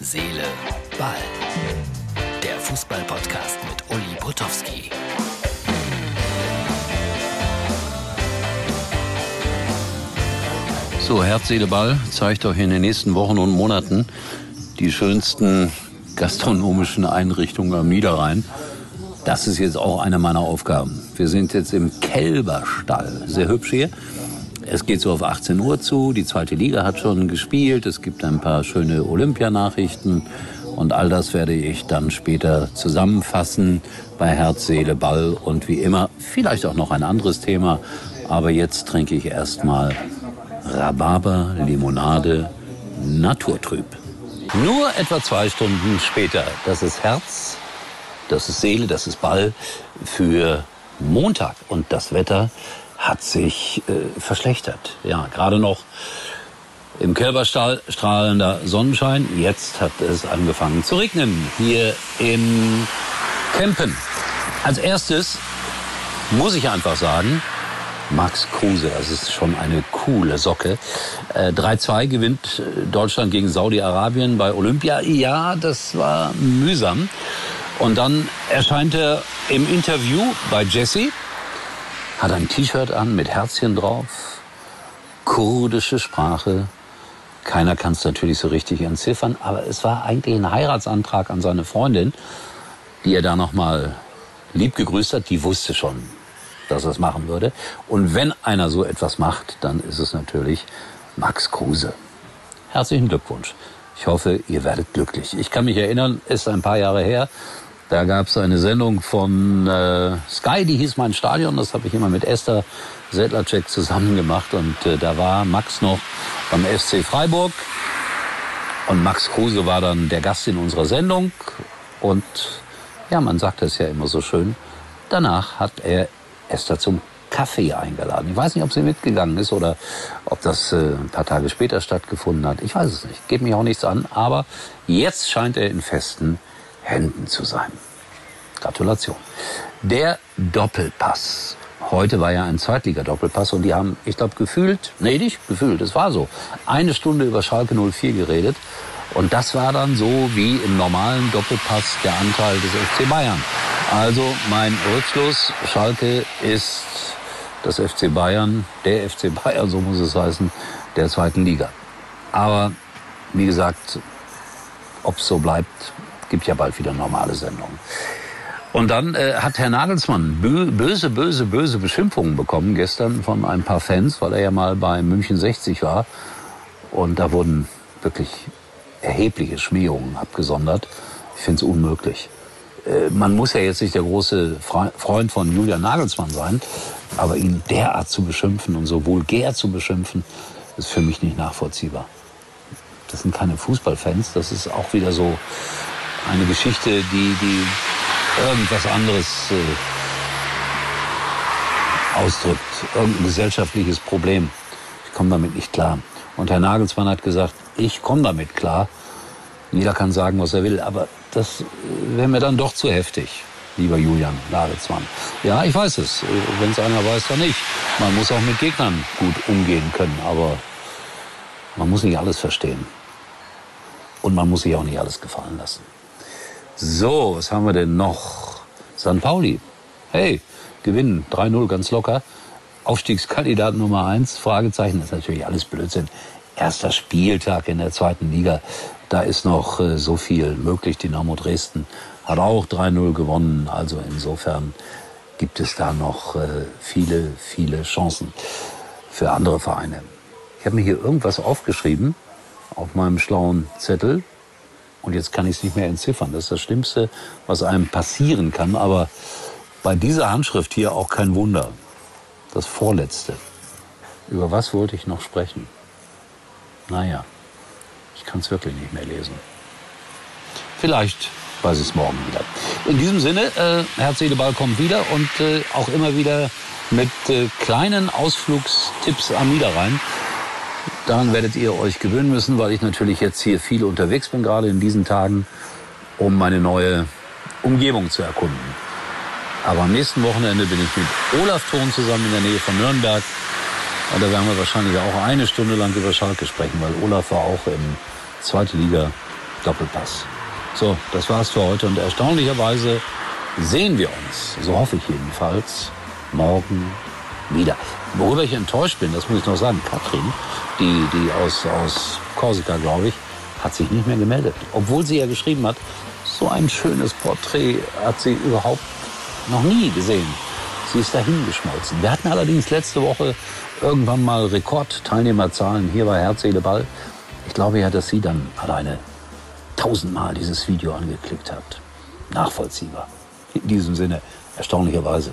Seele, Ball. Der Fußball-Podcast mit Uli Potowski. So, Herz, Seele, Ball zeigt euch in den nächsten Wochen und Monaten die schönsten gastronomischen Einrichtungen am Niederrhein. Das ist jetzt auch eine meiner Aufgaben. Wir sind jetzt im Kälberstall. Sehr hübsch hier. Es geht so auf 18 Uhr zu. Die zweite Liga hat schon gespielt. Es gibt ein paar schöne Olympianachrichten. Und all das werde ich dann später zusammenfassen bei Herz, Seele, Ball und wie immer vielleicht auch noch ein anderes Thema. Aber jetzt trinke ich erstmal Rhabarber, Limonade, naturtrüb. Nur etwa zwei Stunden später. Das ist Herz, das ist Seele, das ist Ball für Montag. Und das Wetter hat sich äh, verschlechtert. Ja, gerade noch im Kälberstall strahlender Sonnenschein. Jetzt hat es angefangen zu regnen hier in Kempen. Als erstes muss ich einfach sagen, Max Kruse, das ist schon eine coole Socke. Äh, 3-2 gewinnt Deutschland gegen Saudi-Arabien bei Olympia. Ja, das war mühsam. Und dann erscheint er im Interview bei Jesse hat ein T-Shirt an mit Herzchen drauf, kurdische Sprache. Keiner kann es natürlich so richtig entziffern, aber es war eigentlich ein Heiratsantrag an seine Freundin, die er da nochmal lieb gegrüßt hat. Die wusste schon, dass er es machen würde. Und wenn einer so etwas macht, dann ist es natürlich Max Kruse. Herzlichen Glückwunsch. Ich hoffe, ihr werdet glücklich. Ich kann mich erinnern, ist ein paar Jahre her, da gab es eine Sendung von äh, Sky, die hieß Mein Stadion. Das habe ich immer mit Esther Sedlacek zusammen gemacht. Und äh, da war Max noch beim FC Freiburg. Und Max Kruse war dann der Gast in unserer Sendung. Und ja, man sagt das ja immer so schön. Danach hat er Esther zum Kaffee eingeladen. Ich weiß nicht, ob sie mitgegangen ist oder ob das äh, ein paar Tage später stattgefunden hat. Ich weiß es nicht. Geht mich auch nichts an. Aber jetzt scheint er in festen Händen zu sein. Gratulation. Der Doppelpass. Heute war ja ein Zweitliga-Doppelpass und die haben, ich glaube, gefühlt, nee, nicht gefühlt, es war so, eine Stunde über Schalke 04 geredet. Und das war dann so wie im normalen Doppelpass der Anteil des FC Bayern. Also mein Rückschluss, Schalke ist das FC Bayern, der FC Bayern, so muss es heißen, der zweiten Liga. Aber wie gesagt, ob es so bleibt, gibt ja bald wieder normale Sendungen. Und dann äh, hat Herr Nagelsmann böse, böse, böse Beschimpfungen bekommen gestern von ein paar Fans, weil er ja mal bei München 60 war. Und da wurden wirklich erhebliche Schmähungen abgesondert. Ich finde es unmöglich. Äh, man muss ja jetzt nicht der große Freund von Julian Nagelsmann sein, aber ihn derart zu beschimpfen und so vulgär zu beschimpfen, ist für mich nicht nachvollziehbar. Das sind keine Fußballfans, das ist auch wieder so eine Geschichte, die, die irgendwas anderes äh, ausdrückt, irgendein gesellschaftliches Problem. Ich komme damit nicht klar. Und Herr Nagelsmann hat gesagt, ich komme damit klar. Jeder kann sagen, was er will, aber das wäre mir dann doch zu heftig, lieber Julian Nagelsmann. Ja, ich weiß es. Wenn es einer weiß, dann nicht. Man muss auch mit Gegnern gut umgehen können, aber man muss nicht alles verstehen. Und man muss sich auch nicht alles gefallen lassen. So, was haben wir denn noch? St. Pauli. Hey, gewinnen 3-0 ganz locker. Aufstiegskandidat Nummer 1, Fragezeichen, das ist natürlich alles Blödsinn. Erster Spieltag in der zweiten Liga, da ist noch äh, so viel möglich. Dynamo Dresden hat auch 3-0 gewonnen, also insofern gibt es da noch äh, viele, viele Chancen für andere Vereine. Ich habe mir hier irgendwas aufgeschrieben auf meinem schlauen Zettel. Und jetzt kann ich es nicht mehr entziffern. Das ist das Schlimmste, was einem passieren kann. Aber bei dieser Handschrift hier auch kein Wunder. Das Vorletzte. Über was wollte ich noch sprechen? Naja, ich kann es wirklich nicht mehr lesen. Vielleicht weiß ich es morgen wieder. In diesem Sinne, äh, Herz, Seele, Ball kommt wieder und äh, auch immer wieder mit äh, kleinen Ausflugstipps am Niederrhein. Daran werdet ihr euch gewöhnen müssen, weil ich natürlich jetzt hier viel unterwegs bin, gerade in diesen Tagen, um meine neue Umgebung zu erkunden. Aber am nächsten Wochenende bin ich mit Olaf Thon zusammen in der Nähe von Nürnberg. Und da werden wir wahrscheinlich auch eine Stunde lang über Schalke sprechen, weil Olaf war auch im zweite Liga Doppelpass. So, das war's für heute und erstaunlicherweise sehen wir uns, so hoffe ich jedenfalls, morgen wieder. Worüber ich enttäuscht bin, das muss ich noch sagen, Katrin, die, die aus, aus Korsika, glaube ich, hat sich nicht mehr gemeldet. Obwohl sie ja geschrieben hat, so ein schönes Porträt hat sie überhaupt noch nie gesehen. Sie ist dahingeschmolzen. Wir hatten allerdings letzte Woche irgendwann mal Rekordteilnehmerzahlen hier bei Herz, Seele, Ball. Ich glaube ja, dass sie dann alleine tausendmal dieses Video angeklickt hat. Nachvollziehbar. In diesem Sinne, erstaunlicherweise.